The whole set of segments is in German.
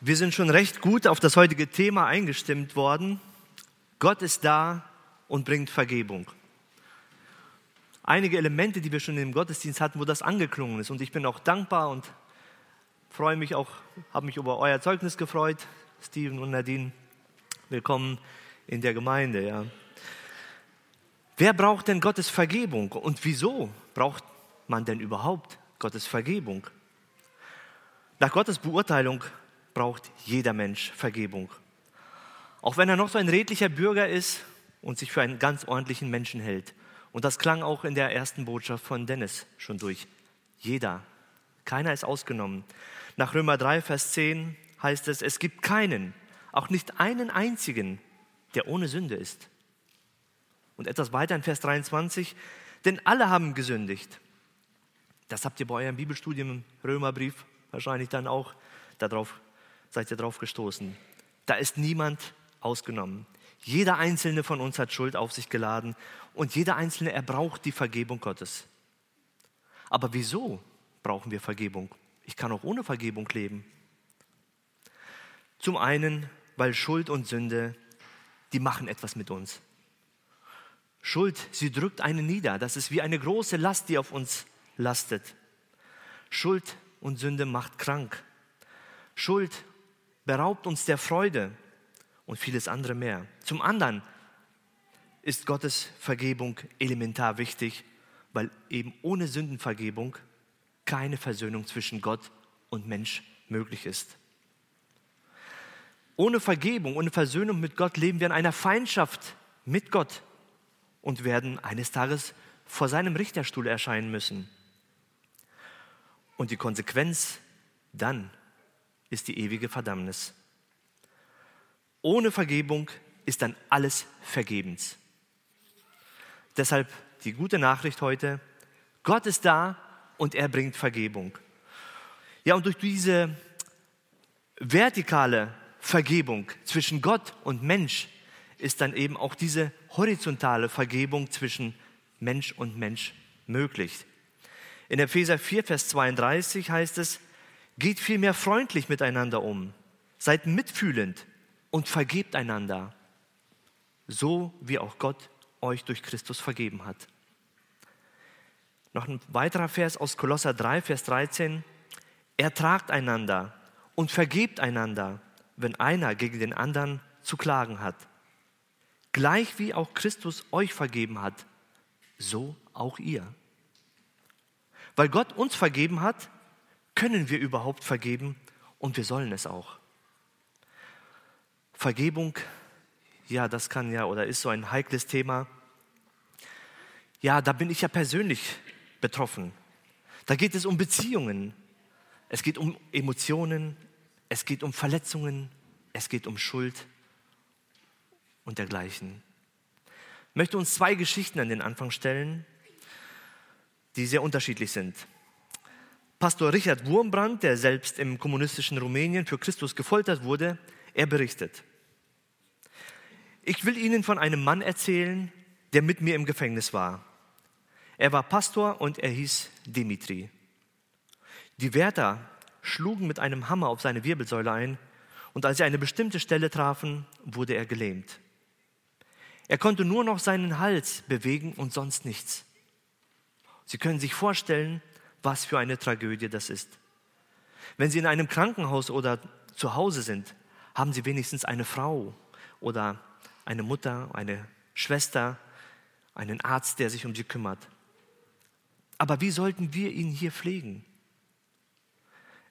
Wir sind schon recht gut auf das heutige Thema eingestimmt worden. Gott ist da und bringt Vergebung. Einige Elemente, die wir schon im Gottesdienst hatten, wo das angeklungen ist. Und ich bin auch dankbar und freue mich auch, habe mich über euer Zeugnis gefreut, Steven und Nadine. Willkommen in der Gemeinde. Ja. Wer braucht denn Gottes Vergebung und wieso braucht man denn überhaupt Gottes Vergebung? Nach Gottes Beurteilung braucht jeder Mensch Vergebung. Auch wenn er noch so ein redlicher Bürger ist und sich für einen ganz ordentlichen Menschen hält. Und das klang auch in der ersten Botschaft von Dennis schon durch. Jeder. Keiner ist ausgenommen. Nach Römer 3, Vers 10 heißt es, es gibt keinen, auch nicht einen einzigen, der ohne Sünde ist. Und etwas weiter in Vers 23, denn alle haben gesündigt. Das habt ihr bei eurem Bibelstudium im Römerbrief wahrscheinlich dann auch darauf, seid ihr drauf gestoßen. Da ist niemand ausgenommen. Jeder einzelne von uns hat Schuld auf sich geladen und jeder einzelne, er braucht die Vergebung Gottes. Aber wieso brauchen wir Vergebung? Ich kann auch ohne Vergebung leben. Zum einen, weil Schuld und Sünde, die machen etwas mit uns. Schuld, sie drückt einen nieder. Das ist wie eine große Last, die auf uns lastet. Schuld und Sünde macht krank. Schuld beraubt uns der Freude und vieles andere mehr. Zum anderen ist Gottes Vergebung elementar wichtig, weil eben ohne Sündenvergebung keine Versöhnung zwischen Gott und Mensch möglich ist. Ohne Vergebung, ohne Versöhnung mit Gott leben wir in einer Feindschaft mit Gott und werden eines Tages vor seinem Richterstuhl erscheinen müssen. Und die Konsequenz dann ist die ewige Verdammnis. Ohne Vergebung ist dann alles vergebens. Deshalb die gute Nachricht heute, Gott ist da und er bringt Vergebung. Ja, und durch diese vertikale Vergebung zwischen Gott und Mensch ist dann eben auch diese horizontale Vergebung zwischen Mensch und Mensch möglich. In Epheser 4, Vers 32 heißt es, geht vielmehr freundlich miteinander um, seid mitfühlend und vergebt einander, so wie auch Gott euch durch Christus vergeben hat. Noch ein weiterer Vers aus Kolosser 3, Vers 13. Ertragt einander und vergebt einander, wenn einer gegen den anderen zu klagen hat. Gleich wie auch Christus euch vergeben hat, so auch ihr. Weil Gott uns vergeben hat, können wir überhaupt vergeben und wir sollen es auch. Vergebung, ja, das kann ja oder ist so ein heikles Thema. Ja, da bin ich ja persönlich betroffen. Da geht es um Beziehungen, es geht um Emotionen, es geht um Verletzungen, es geht um Schuld und dergleichen. Ich möchte uns zwei Geschichten an den Anfang stellen, die sehr unterschiedlich sind. Pastor Richard Wurmbrand, der selbst im kommunistischen Rumänien für Christus gefoltert wurde, er berichtet, ich will Ihnen von einem Mann erzählen, der mit mir im Gefängnis war. Er war Pastor und er hieß Dimitri. Die Wärter schlugen mit einem Hammer auf seine Wirbelsäule ein und als sie eine bestimmte Stelle trafen, wurde er gelähmt. Er konnte nur noch seinen Hals bewegen und sonst nichts. Sie können sich vorstellen, was für eine Tragödie das ist. Wenn Sie in einem Krankenhaus oder zu Hause sind, haben Sie wenigstens eine Frau oder eine Mutter, eine Schwester, einen Arzt, der sich um Sie kümmert. Aber wie sollten wir ihn hier pflegen?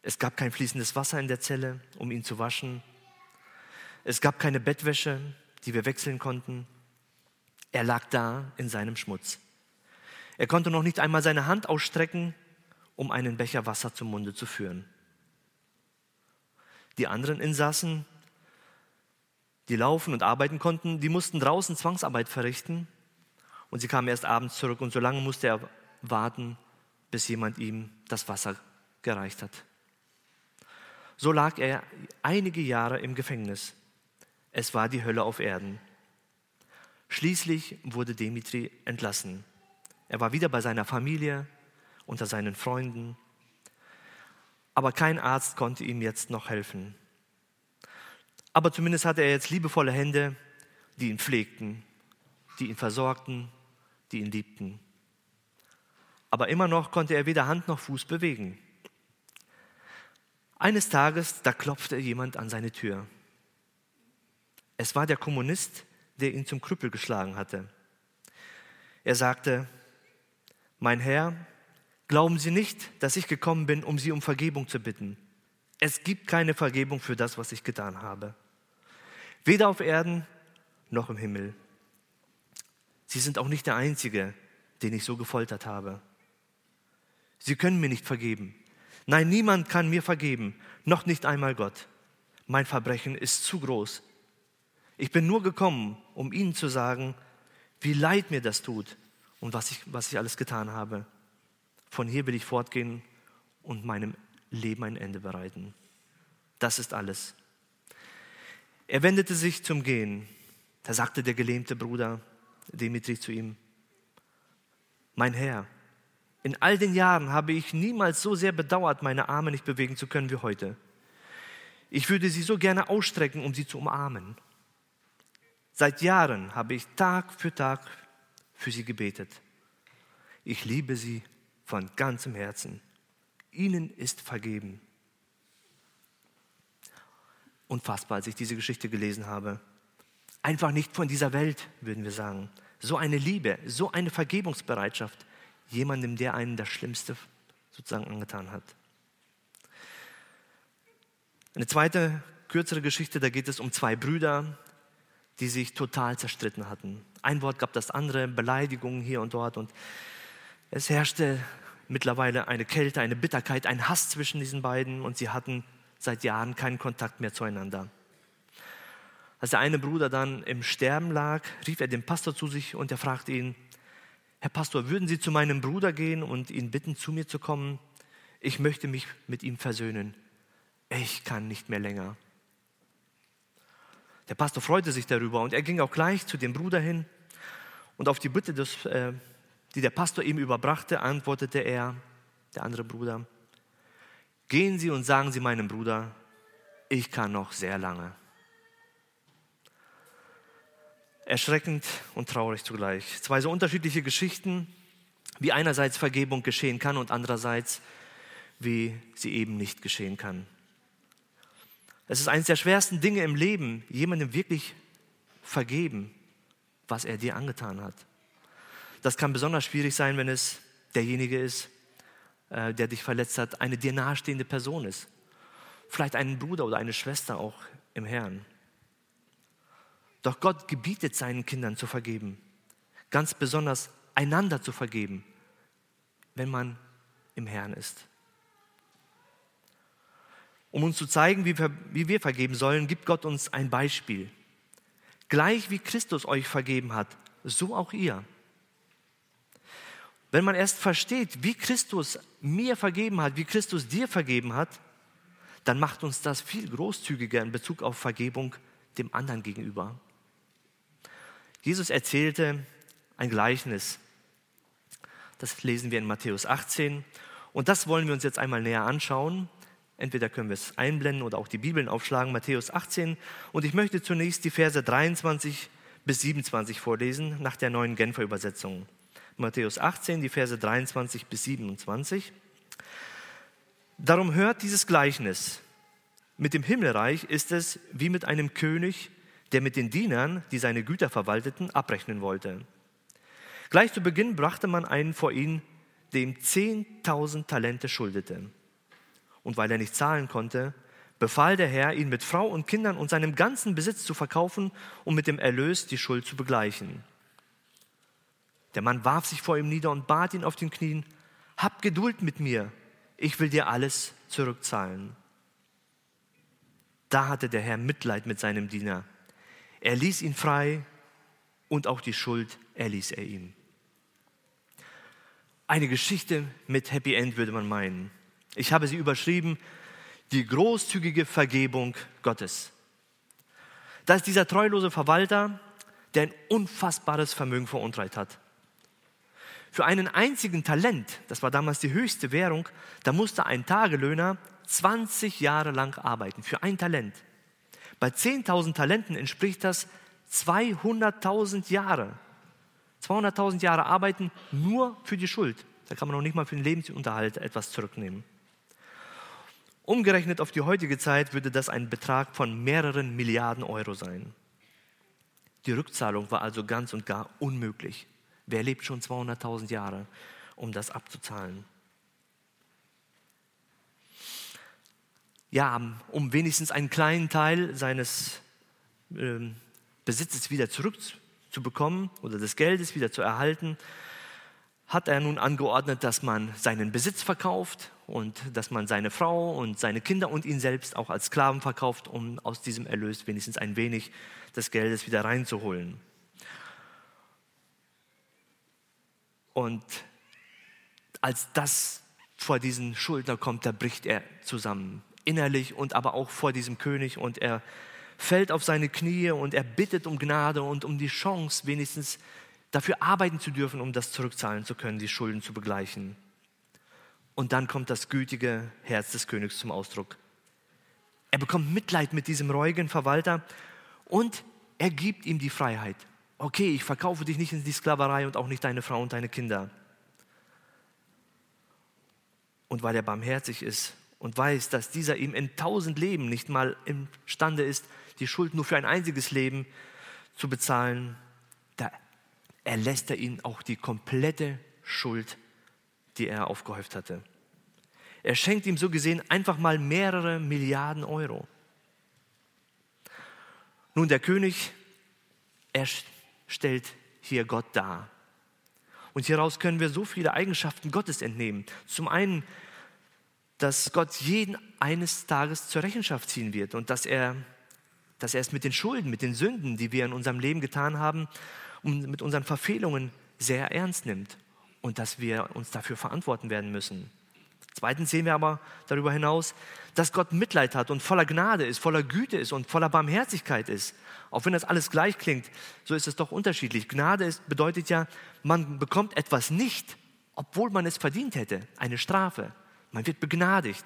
Es gab kein fließendes Wasser in der Zelle, um ihn zu waschen. Es gab keine Bettwäsche, die wir wechseln konnten. Er lag da in seinem Schmutz. Er konnte noch nicht einmal seine Hand ausstrecken, um einen Becher Wasser zum Munde zu führen. Die anderen Insassen, die laufen und arbeiten konnten, die mussten draußen Zwangsarbeit verrichten und sie kamen erst abends zurück und so lange musste er warten, bis jemand ihm das Wasser gereicht hat. So lag er einige Jahre im Gefängnis. Es war die Hölle auf Erden. Schließlich wurde Dimitri entlassen. Er war wieder bei seiner Familie, unter seinen Freunden. Aber kein Arzt konnte ihm jetzt noch helfen. Aber zumindest hatte er jetzt liebevolle Hände, die ihn pflegten, die ihn versorgten, die ihn liebten. Aber immer noch konnte er weder Hand noch Fuß bewegen. Eines Tages, da klopfte jemand an seine Tür. Es war der Kommunist, der ihn zum Krüppel geschlagen hatte. Er sagte, mein Herr, glauben Sie nicht, dass ich gekommen bin, um Sie um Vergebung zu bitten. Es gibt keine Vergebung für das, was ich getan habe. Weder auf Erden noch im Himmel. Sie sind auch nicht der Einzige, den ich so gefoltert habe. Sie können mir nicht vergeben. Nein, niemand kann mir vergeben, noch nicht einmal Gott. Mein Verbrechen ist zu groß. Ich bin nur gekommen, um Ihnen zu sagen, wie leid mir das tut und was ich, was ich alles getan habe. Von hier will ich fortgehen und meinem Leben ein Ende bereiten. Das ist alles. Er wendete sich zum Gehen. Da sagte der gelähmte Bruder Dimitri zu ihm, mein Herr, in all den Jahren habe ich niemals so sehr bedauert, meine Arme nicht bewegen zu können wie heute. Ich würde sie so gerne ausstrecken, um sie zu umarmen. Seit Jahren habe ich Tag für Tag für sie gebetet. Ich liebe sie von ganzem Herzen. Ihnen ist vergeben. Unfassbar, als ich diese Geschichte gelesen habe. Einfach nicht von dieser Welt, würden wir sagen. So eine Liebe, so eine Vergebungsbereitschaft jemandem, der einen das Schlimmste sozusagen angetan hat. Eine zweite, kürzere Geschichte, da geht es um zwei Brüder, die sich total zerstritten hatten. Ein Wort gab das andere, Beleidigungen hier und dort und es herrschte mittlerweile eine Kälte, eine Bitterkeit, ein Hass zwischen diesen beiden und sie hatten seit Jahren keinen Kontakt mehr zueinander. Als der eine Bruder dann im Sterben lag, rief er den Pastor zu sich und er fragte ihn, Herr Pastor, würden Sie zu meinem Bruder gehen und ihn bitten, zu mir zu kommen? Ich möchte mich mit ihm versöhnen. Ich kann nicht mehr länger. Der Pastor freute sich darüber und er ging auch gleich zu dem Bruder hin. Und auf die Bitte, des, äh, die der Pastor ihm überbrachte, antwortete er, der andere Bruder, gehen Sie und sagen Sie meinem Bruder, ich kann noch sehr lange. Erschreckend und traurig zugleich. Zwei so unterschiedliche Geschichten, wie einerseits Vergebung geschehen kann und andererseits, wie sie eben nicht geschehen kann. Es ist eines der schwersten Dinge im Leben, jemandem wirklich vergeben, was er dir angetan hat. Das kann besonders schwierig sein, wenn es derjenige ist, äh, der dich verletzt hat, eine dir nahestehende Person ist. Vielleicht einen Bruder oder eine Schwester auch im Herrn. Doch Gott gebietet seinen Kindern zu vergeben, ganz besonders einander zu vergeben, wenn man im Herrn ist. Um uns zu zeigen, wie wir, wie wir vergeben sollen, gibt Gott uns ein Beispiel. Gleich wie Christus euch vergeben hat, so auch ihr. Wenn man erst versteht, wie Christus mir vergeben hat, wie Christus dir vergeben hat, dann macht uns das viel großzügiger in Bezug auf Vergebung dem anderen gegenüber. Jesus erzählte ein Gleichnis. Das lesen wir in Matthäus 18. Und das wollen wir uns jetzt einmal näher anschauen. Entweder können wir es einblenden oder auch die Bibeln aufschlagen, Matthäus 18. Und ich möchte zunächst die Verse 23 bis 27 vorlesen nach der neuen Genfer Übersetzung. Matthäus 18, die Verse 23 bis 27. Darum hört dieses Gleichnis. Mit dem Himmelreich ist es wie mit einem König, der mit den Dienern, die seine Güter verwalteten, abrechnen wollte. Gleich zu Beginn brachte man einen vor ihn, dem 10.000 Talente schuldete und weil er nicht zahlen konnte, befahl der Herr, ihn mit Frau und Kindern und seinem ganzen Besitz zu verkaufen, um mit dem Erlös die Schuld zu begleichen. Der Mann warf sich vor ihm nieder und bat ihn auf den Knien, Hab Geduld mit mir, ich will dir alles zurückzahlen. Da hatte der Herr Mitleid mit seinem Diener. Er ließ ihn frei und auch die Schuld erließ er ihm. Eine Geschichte mit Happy End würde man meinen. Ich habe sie überschrieben, die großzügige Vergebung Gottes. Da ist dieser treulose Verwalter, der ein unfassbares Vermögen veruntreut hat. Für einen einzigen Talent, das war damals die höchste Währung, da musste ein Tagelöhner 20 Jahre lang arbeiten, für ein Talent. Bei 10.000 Talenten entspricht das 200.000 Jahre. 200.000 Jahre arbeiten nur für die Schuld. Da kann man noch nicht mal für den Lebensunterhalt etwas zurücknehmen. Umgerechnet auf die heutige Zeit würde das ein Betrag von mehreren Milliarden Euro sein. Die Rückzahlung war also ganz und gar unmöglich. Wer lebt schon 200.000 Jahre, um das abzuzahlen? Ja, um wenigstens einen kleinen Teil seines äh, Besitzes wieder zurückzubekommen oder des Geldes wieder zu erhalten, hat er nun angeordnet, dass man seinen Besitz verkauft und dass man seine Frau und seine Kinder und ihn selbst auch als Sklaven verkauft, um aus diesem Erlös wenigstens ein wenig des Geldes wieder reinzuholen. Und als das vor diesen Schuldner kommt, da bricht er zusammen, innerlich und aber auch vor diesem König und er fällt auf seine Knie und er bittet um Gnade und um die Chance, wenigstens dafür arbeiten zu dürfen, um das zurückzahlen zu können, die Schulden zu begleichen. Und dann kommt das gütige Herz des Königs zum Ausdruck. Er bekommt Mitleid mit diesem reuigen Verwalter und er gibt ihm die Freiheit. Okay, ich verkaufe dich nicht in die Sklaverei und auch nicht deine Frau und deine Kinder. Und weil er barmherzig ist und weiß, dass dieser ihm in tausend Leben nicht mal imstande ist, die Schuld nur für ein einziges Leben zu bezahlen, da erlässt er ihn auch die komplette Schuld, die er aufgehäuft hatte. Er schenkt ihm so gesehen einfach mal mehrere Milliarden Euro. Nun, der König, er stellt hier Gott dar. Und hieraus können wir so viele Eigenschaften Gottes entnehmen. Zum einen, dass Gott jeden eines Tages zur Rechenschaft ziehen wird und dass er, dass er es mit den Schulden, mit den Sünden, die wir in unserem Leben getan haben, und mit unseren Verfehlungen sehr ernst nimmt und dass wir uns dafür verantworten werden müssen. Zweitens sehen wir aber darüber hinaus, dass Gott Mitleid hat und voller Gnade ist, voller Güte ist und voller Barmherzigkeit ist. Auch wenn das alles gleich klingt, so ist es doch unterschiedlich. Gnade ist, bedeutet ja, man bekommt etwas nicht, obwohl man es verdient hätte, eine Strafe. Man wird begnadigt.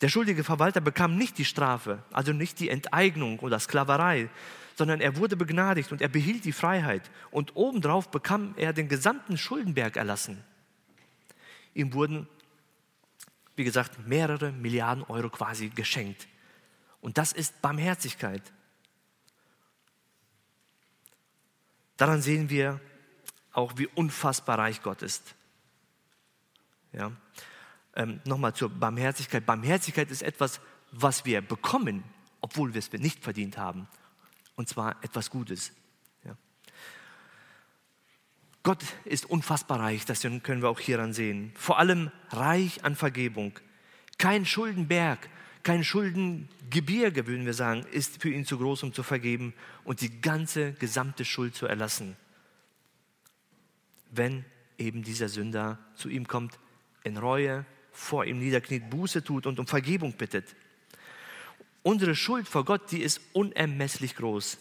Der schuldige Verwalter bekam nicht die Strafe, also nicht die Enteignung oder Sklaverei, sondern er wurde begnadigt und er behielt die Freiheit. Und obendrauf bekam er den gesamten Schuldenberg erlassen. Ihm wurden, wie gesagt, mehrere Milliarden Euro quasi geschenkt. Und das ist Barmherzigkeit. Daran sehen wir auch, wie unfassbar reich Gott ist. Ja. Ähm, Nochmal zur Barmherzigkeit. Barmherzigkeit ist etwas, was wir bekommen, obwohl wir es nicht verdient haben und zwar etwas Gutes. Gott ist unfassbar reich, das können wir auch hieran sehen. Vor allem reich an Vergebung. Kein Schuldenberg, kein Schuldengebirge, würden wir sagen, ist für ihn zu groß, um zu vergeben und die ganze gesamte Schuld zu erlassen. Wenn eben dieser Sünder zu ihm kommt, in Reue, vor ihm niederkniet, Buße tut und um Vergebung bittet. Unsere Schuld vor Gott, die ist unermesslich groß,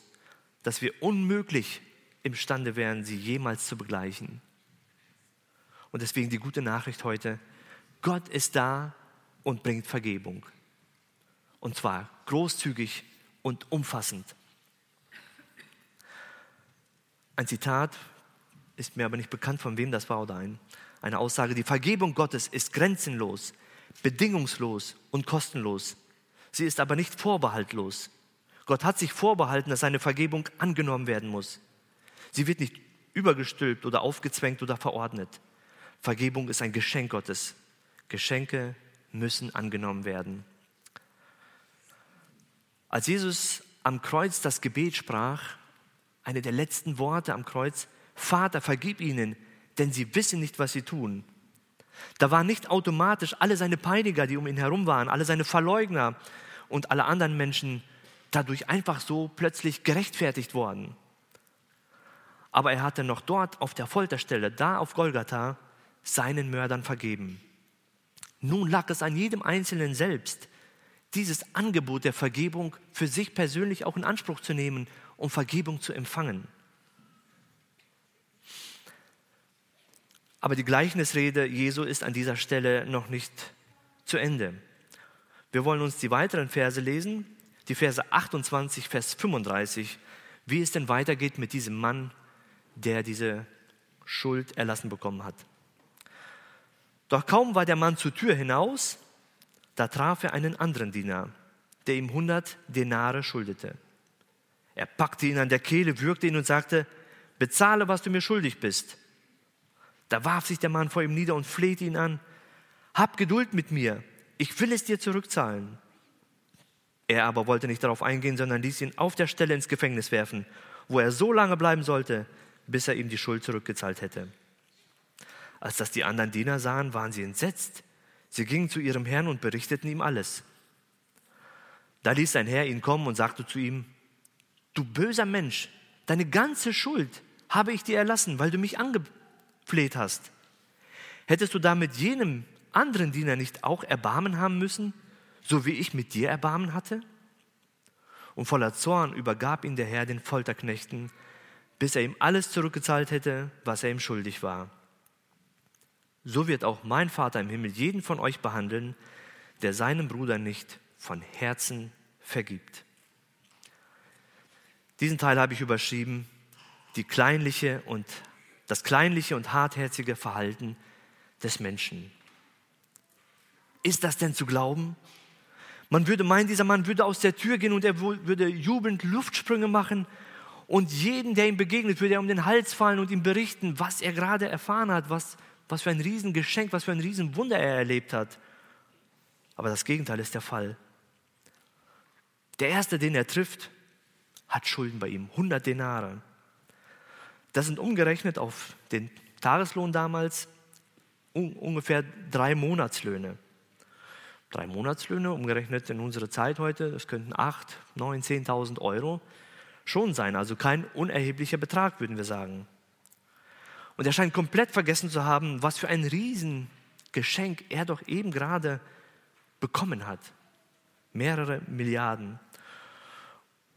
dass wir unmöglich imstande wären, sie jemals zu begleichen. Und deswegen die gute Nachricht heute, Gott ist da und bringt Vergebung. Und zwar großzügig und umfassend. Ein Zitat ist mir aber nicht bekannt, von wem das war oder ein. Eine Aussage, die Vergebung Gottes ist grenzenlos, bedingungslos und kostenlos. Sie ist aber nicht vorbehaltlos. Gott hat sich vorbehalten, dass seine Vergebung angenommen werden muss. Sie wird nicht übergestülpt oder aufgezwängt oder verordnet. Vergebung ist ein Geschenk Gottes. Geschenke müssen angenommen werden. Als Jesus am Kreuz das Gebet sprach, eine der letzten Worte am Kreuz, Vater, vergib ihnen, denn sie wissen nicht, was sie tun. Da waren nicht automatisch alle seine Peiniger, die um ihn herum waren, alle seine Verleugner, und alle anderen Menschen dadurch einfach so plötzlich gerechtfertigt worden. Aber er hatte noch dort auf der Folterstelle, da auf Golgatha, seinen Mördern vergeben. Nun lag es an jedem Einzelnen selbst, dieses Angebot der Vergebung für sich persönlich auch in Anspruch zu nehmen, um Vergebung zu empfangen. Aber die Gleichnisrede Jesu ist an dieser Stelle noch nicht zu Ende. Wir wollen uns die weiteren Verse lesen. die Verse 28, Vers 35, wie es denn weitergeht mit diesem Mann, der diese Schuld erlassen bekommen hat. Doch kaum war der Mann zur Tür hinaus, da traf er einen anderen Diener, der ihm 100 Denare schuldete. Er packte ihn an der Kehle, würgte ihn und sagte, bezahle, was du mir schuldig bist. Da warf sich der Mann vor ihm nieder und flehte ihn an, hab Geduld mit mir, ich will es dir zurückzahlen. Er aber wollte nicht darauf eingehen, sondern ließ ihn auf der Stelle ins Gefängnis werfen, wo er so lange bleiben sollte, bis er ihm die Schuld zurückgezahlt hätte. Als das die anderen Diener sahen, waren sie entsetzt. Sie gingen zu ihrem Herrn und berichteten ihm alles. Da ließ sein Herr ihn kommen und sagte zu ihm, du böser Mensch, deine ganze Schuld habe ich dir erlassen, weil du mich angefleht hast. Hättest du damit jenem anderen Diener nicht auch Erbarmen haben müssen, so wie ich mit dir Erbarmen hatte? Und voller Zorn übergab ihn der Herr den Folterknechten, bis er ihm alles zurückgezahlt hätte, was er ihm schuldig war. So wird auch mein Vater im Himmel jeden von euch behandeln, der seinem Bruder nicht von Herzen vergibt. Diesen Teil habe ich überschrieben, die kleinliche und, das kleinliche und hartherzige Verhalten des Menschen. Ist das denn zu glauben? Man würde meinen, dieser Mann würde aus der Tür gehen und er würde jubelnd Luftsprünge machen und jeden, der ihm begegnet, würde er um den Hals fallen und ihm berichten, was er gerade erfahren hat, was, was für ein Riesengeschenk, was für ein Riesenwunder er erlebt hat. Aber das Gegenteil ist der Fall. Der Erste, den er trifft, hat Schulden bei ihm, 100 Denare. Das sind umgerechnet auf den Tageslohn damals un ungefähr drei Monatslöhne. Drei Monatslöhne, umgerechnet in unsere Zeit heute, das könnten 8, 9, 10.000 Euro schon sein. Also kein unerheblicher Betrag, würden wir sagen. Und er scheint komplett vergessen zu haben, was für ein Riesengeschenk er doch eben gerade bekommen hat. Mehrere Milliarden.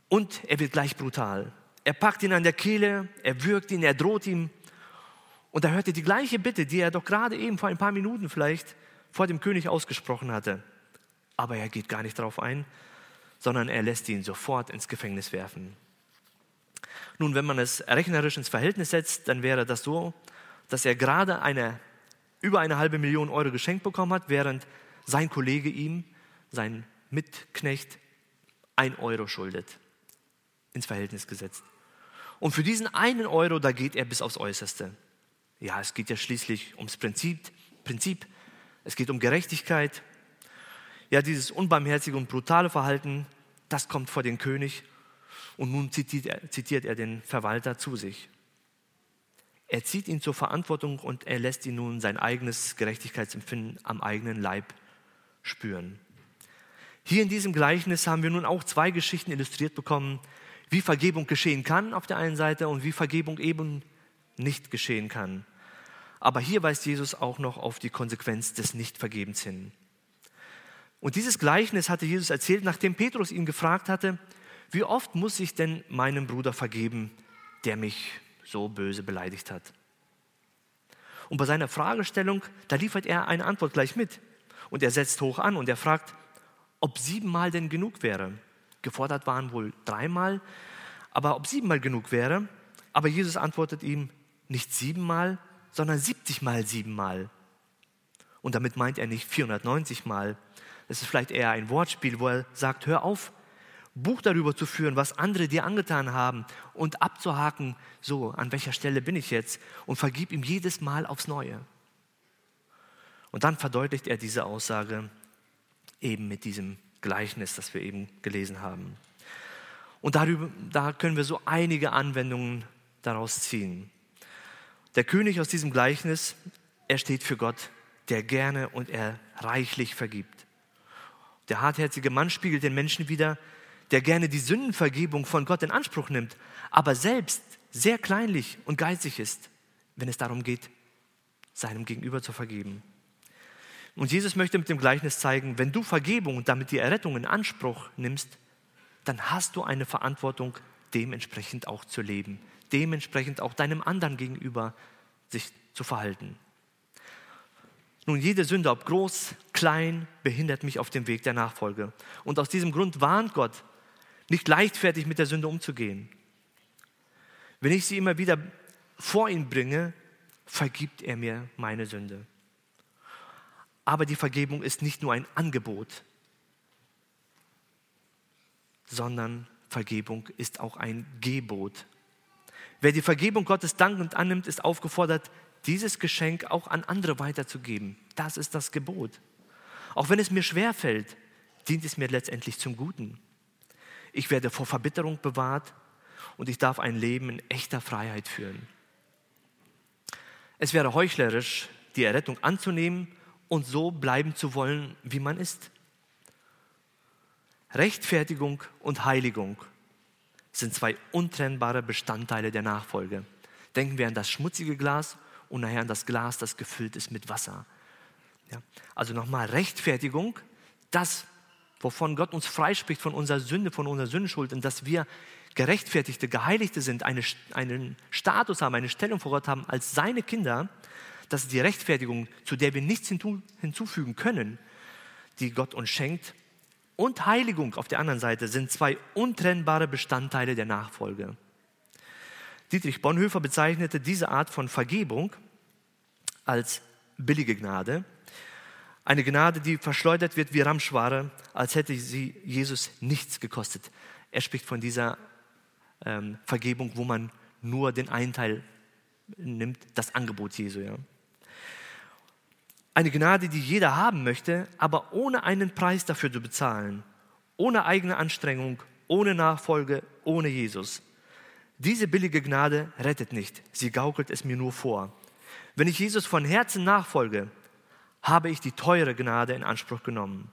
Und er wird gleich brutal. Er packt ihn an der Kehle, er würgt ihn, er droht ihm. Und da hört er die gleiche Bitte, die er doch gerade eben vor ein paar Minuten vielleicht vor dem König ausgesprochen hatte. Aber er geht gar nicht darauf ein, sondern er lässt ihn sofort ins Gefängnis werfen. Nun, wenn man es rechnerisch ins Verhältnis setzt, dann wäre das so, dass er gerade eine, über eine halbe Million Euro geschenkt bekommen hat, während sein Kollege ihm, sein Mitknecht, ein Euro schuldet ins Verhältnis gesetzt. Und für diesen einen Euro, da geht er bis aufs Äußerste. Ja, es geht ja schließlich ums Prinzip, Prinzip. Es geht um Gerechtigkeit. Ja, dieses unbarmherzige und brutale Verhalten, das kommt vor den König. Und nun zitiert er, zitiert er den Verwalter zu sich. Er zieht ihn zur Verantwortung und er lässt ihn nun sein eigenes Gerechtigkeitsempfinden am eigenen Leib spüren. Hier in diesem Gleichnis haben wir nun auch zwei Geschichten illustriert bekommen, wie Vergebung geschehen kann auf der einen Seite und wie Vergebung eben nicht geschehen kann. Aber hier weist Jesus auch noch auf die Konsequenz des Nichtvergebens hin. Und dieses Gleichnis hatte Jesus erzählt, nachdem Petrus ihn gefragt hatte, wie oft muss ich denn meinem Bruder vergeben, der mich so böse beleidigt hat? Und bei seiner Fragestellung, da liefert er eine Antwort gleich mit. Und er setzt hoch an und er fragt, ob siebenmal denn genug wäre. Gefordert waren wohl dreimal, aber ob siebenmal genug wäre. Aber Jesus antwortet ihm nicht siebenmal, sondern 70 mal siebenmal. Und damit meint er nicht 490 Mal. Das ist vielleicht eher ein Wortspiel, wo er sagt, hör auf, Buch darüber zu führen, was andere dir angetan haben und abzuhaken, so, an welcher Stelle bin ich jetzt und vergib ihm jedes Mal aufs Neue. Und dann verdeutlicht er diese Aussage eben mit diesem Gleichnis, das wir eben gelesen haben. Und darüber, da können wir so einige Anwendungen daraus ziehen. Der König aus diesem Gleichnis, er steht für Gott, der gerne und er reichlich vergibt. Der hartherzige Mann spiegelt den Menschen wieder, der gerne die Sündenvergebung von Gott in Anspruch nimmt, aber selbst sehr kleinlich und geizig ist, wenn es darum geht, seinem Gegenüber zu vergeben. Und Jesus möchte mit dem Gleichnis zeigen, wenn du Vergebung und damit die Errettung in Anspruch nimmst, dann hast du eine Verantwortung, dementsprechend auch zu leben, dementsprechend auch deinem anderen gegenüber sich zu verhalten. Nun, jede Sünde, ob groß, klein, behindert mich auf dem Weg der Nachfolge. Und aus diesem Grund warnt Gott nicht leichtfertig mit der Sünde umzugehen. Wenn ich sie immer wieder vor ihn bringe, vergibt er mir meine Sünde. Aber die Vergebung ist nicht nur ein Angebot, sondern Vergebung ist auch ein Gebot. Wer die Vergebung Gottes dankend annimmt, ist aufgefordert, dieses Geschenk auch an andere weiterzugeben. Das ist das Gebot. Auch wenn es mir schwer fällt, dient es mir letztendlich zum Guten. Ich werde vor Verbitterung bewahrt und ich darf ein Leben in echter Freiheit führen. Es wäre heuchlerisch, die Errettung anzunehmen und so bleiben zu wollen, wie man ist. Rechtfertigung und Heiligung sind zwei untrennbare Bestandteile der Nachfolge. Denken wir an das schmutzige Glas und nachher an das Glas, das gefüllt ist mit Wasser. Ja, also nochmal Rechtfertigung, das, wovon Gott uns freispricht von unserer Sünde, von unserer Sündenschuld und dass wir Gerechtfertigte, Geheiligte sind, eine, einen Status haben, eine Stellung vor Gott haben als seine Kinder, das ist die Rechtfertigung, zu der wir nichts hinzufügen können, die Gott uns schenkt. Und Heiligung auf der anderen Seite sind zwei untrennbare Bestandteile der Nachfolge. Dietrich Bonhoeffer bezeichnete diese Art von Vergebung als billige Gnade. Eine Gnade, die verschleudert wird wie Ramschware, als hätte sie Jesus nichts gekostet. Er spricht von dieser ähm, Vergebung, wo man nur den einen Teil nimmt, das Angebot Jesu. Ja. Eine Gnade, die jeder haben möchte, aber ohne einen Preis dafür zu bezahlen, ohne eigene Anstrengung, ohne Nachfolge, ohne Jesus. Diese billige Gnade rettet nicht, sie gaukelt es mir nur vor. Wenn ich Jesus von Herzen nachfolge, habe ich die teure Gnade in Anspruch genommen.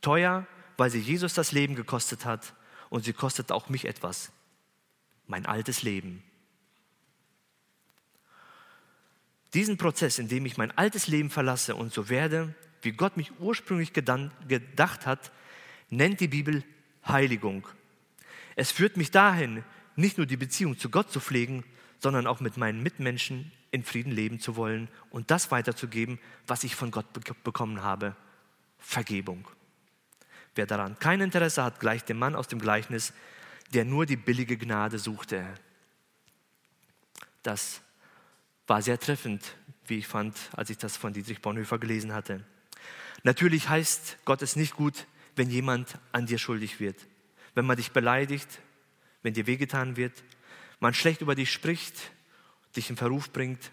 Teuer, weil sie Jesus das Leben gekostet hat und sie kostet auch mich etwas. Mein altes Leben. Diesen Prozess, in dem ich mein altes Leben verlasse und so werde, wie Gott mich ursprünglich gedacht hat, nennt die Bibel Heiligung. Es führt mich dahin, nicht nur die Beziehung zu Gott zu pflegen, sondern auch mit meinen Mitmenschen in Frieden leben zu wollen und das weiterzugeben, was ich von Gott bekommen habe. Vergebung. Wer daran kein Interesse hat, gleicht dem Mann aus dem Gleichnis, der nur die billige Gnade suchte. Das war sehr treffend, wie ich fand, als ich das von Dietrich Bonhoeffer gelesen hatte. Natürlich heißt Gott es nicht gut, wenn jemand an dir schuldig wird. Wenn man dich beleidigt, wenn dir wehgetan wird, man schlecht über dich spricht, dich in Verruf bringt,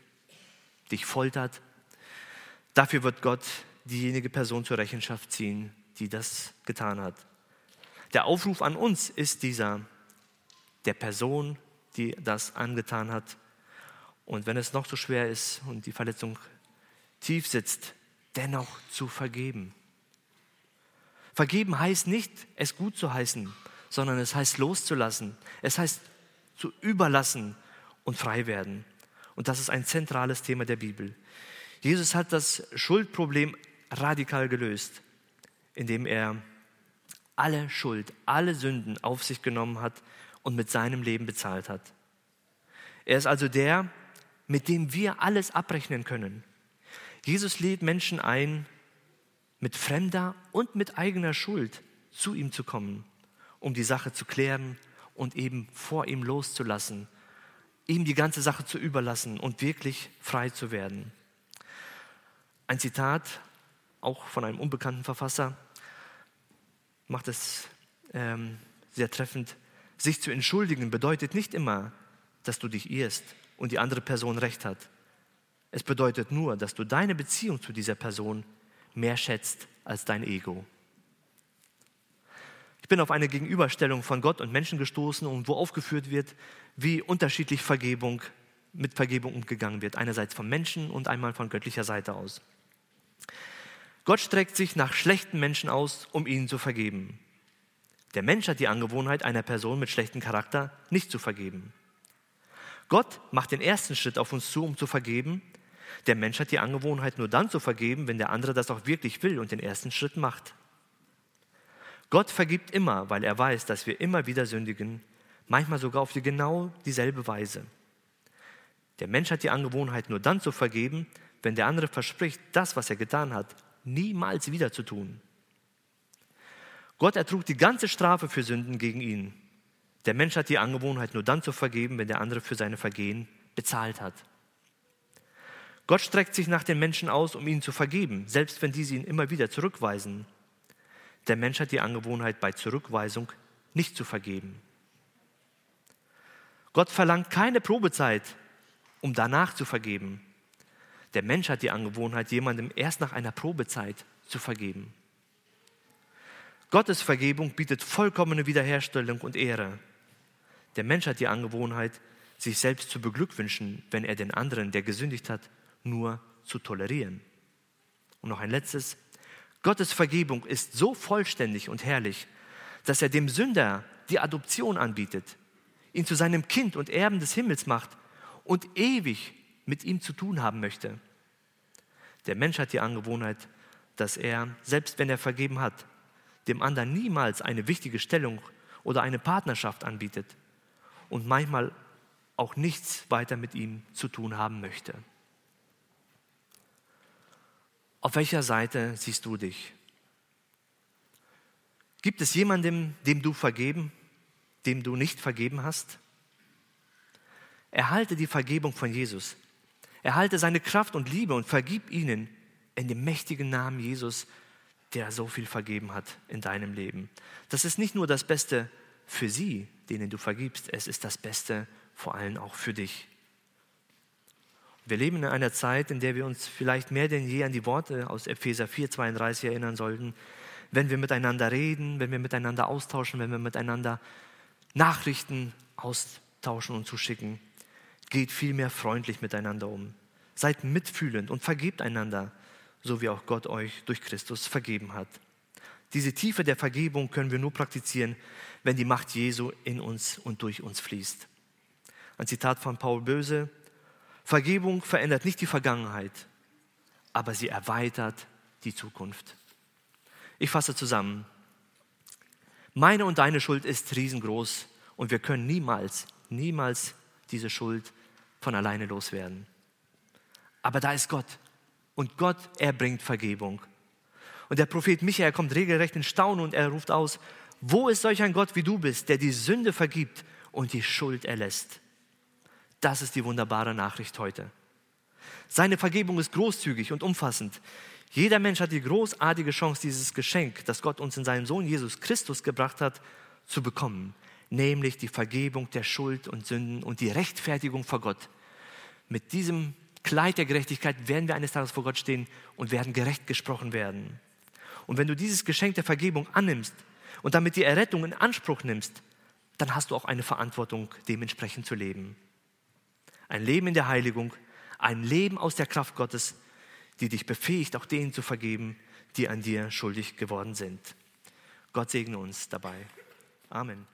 dich foltert. Dafür wird Gott diejenige Person zur Rechenschaft ziehen, die das getan hat. Der Aufruf an uns ist dieser, der Person, die das angetan hat. Und wenn es noch so schwer ist und die Verletzung tief sitzt, dennoch zu vergeben. Vergeben heißt nicht, es gut zu heißen, sondern es heißt loszulassen. Es heißt zu überlassen und frei werden. Und das ist ein zentrales Thema der Bibel. Jesus hat das Schuldproblem radikal gelöst, indem er alle Schuld, alle Sünden auf sich genommen hat und mit seinem Leben bezahlt hat. Er ist also der, mit dem wir alles abrechnen können. Jesus lädt Menschen ein, mit fremder und mit eigener Schuld zu ihm zu kommen, um die Sache zu klären und eben vor ihm loszulassen, ihm die ganze Sache zu überlassen und wirklich frei zu werden. Ein Zitat, auch von einem unbekannten Verfasser, macht es ähm, sehr treffend. Sich zu entschuldigen bedeutet nicht immer, dass du dich irrst und die andere Person recht hat. Es bedeutet nur, dass du deine Beziehung zu dieser Person mehr schätzt als dein Ego. Ich bin auf eine Gegenüberstellung von Gott und Menschen gestoßen und wo aufgeführt wird, wie unterschiedlich Vergebung mit Vergebung umgegangen wird. Einerseits vom Menschen und einmal von göttlicher Seite aus. Gott streckt sich nach schlechten Menschen aus, um ihnen zu vergeben. Der Mensch hat die Angewohnheit, einer Person mit schlechtem Charakter nicht zu vergeben. Gott macht den ersten Schritt auf uns zu, um zu vergeben. Der Mensch hat die Angewohnheit, nur dann zu vergeben, wenn der andere das auch wirklich will und den ersten Schritt macht. Gott vergibt immer, weil er weiß, dass wir immer wieder sündigen, manchmal sogar auf die genau dieselbe Weise. Der Mensch hat die Angewohnheit, nur dann zu vergeben, wenn der andere verspricht, das, was er getan hat, niemals wieder zu tun. Gott ertrug die ganze Strafe für Sünden gegen ihn. Der Mensch hat die Angewohnheit, nur dann zu vergeben, wenn der andere für seine Vergehen bezahlt hat. Gott streckt sich nach den Menschen aus, um ihnen zu vergeben, selbst wenn diese ihn immer wieder zurückweisen. Der Mensch hat die Angewohnheit, bei Zurückweisung nicht zu vergeben. Gott verlangt keine Probezeit, um danach zu vergeben. Der Mensch hat die Angewohnheit, jemandem erst nach einer Probezeit zu vergeben. Gottes Vergebung bietet vollkommene Wiederherstellung und Ehre. Der Mensch hat die Angewohnheit, sich selbst zu beglückwünschen, wenn er den anderen, der gesündigt hat, nur zu tolerieren. Und noch ein letztes. Gottes Vergebung ist so vollständig und herrlich, dass er dem Sünder die Adoption anbietet, ihn zu seinem Kind und Erben des Himmels macht und ewig mit ihm zu tun haben möchte. Der Mensch hat die Angewohnheit, dass er, selbst wenn er vergeben hat, dem anderen niemals eine wichtige Stellung oder eine Partnerschaft anbietet und manchmal auch nichts weiter mit ihm zu tun haben möchte. Auf welcher Seite siehst du dich? Gibt es jemandem, dem du vergeben, dem du nicht vergeben hast? Erhalte die Vergebung von Jesus. Erhalte seine Kraft und Liebe und vergib ihnen in dem mächtigen Namen Jesus, der so viel vergeben hat in deinem Leben. Das ist nicht nur das Beste für sie, denen du vergibst, es ist das Beste vor allem auch für dich. Wir leben in einer Zeit, in der wir uns vielleicht mehr denn je an die Worte aus Epheser 4, 32 erinnern sollten. Wenn wir miteinander reden, wenn wir miteinander austauschen, wenn wir miteinander Nachrichten austauschen und zuschicken, geht vielmehr freundlich miteinander um. Seid mitfühlend und vergebt einander, so wie auch Gott euch durch Christus vergeben hat. Diese Tiefe der Vergebung können wir nur praktizieren, wenn die Macht Jesu in uns und durch uns fließt. Ein Zitat von Paul Böse. Vergebung verändert nicht die Vergangenheit, aber sie erweitert die Zukunft. Ich fasse zusammen. Meine und deine Schuld ist riesengroß und wir können niemals, niemals diese Schuld von alleine loswerden. Aber da ist Gott und Gott, er bringt Vergebung. Und der Prophet Michael kommt regelrecht in Staunen und er ruft aus, wo ist solch ein Gott wie du bist, der die Sünde vergibt und die Schuld erlässt? Das ist die wunderbare Nachricht heute. Seine Vergebung ist großzügig und umfassend. Jeder Mensch hat die großartige Chance, dieses Geschenk, das Gott uns in seinem Sohn Jesus Christus gebracht hat, zu bekommen, nämlich die Vergebung der Schuld und Sünden und die Rechtfertigung vor Gott. Mit diesem Kleid der Gerechtigkeit werden wir eines Tages vor Gott stehen und werden gerecht gesprochen werden. Und wenn du dieses Geschenk der Vergebung annimmst und damit die Errettung in Anspruch nimmst, dann hast du auch eine Verantwortung, dementsprechend zu leben. Ein Leben in der Heiligung, ein Leben aus der Kraft Gottes, die dich befähigt, auch denen zu vergeben, die an dir schuldig geworden sind. Gott segne uns dabei. Amen.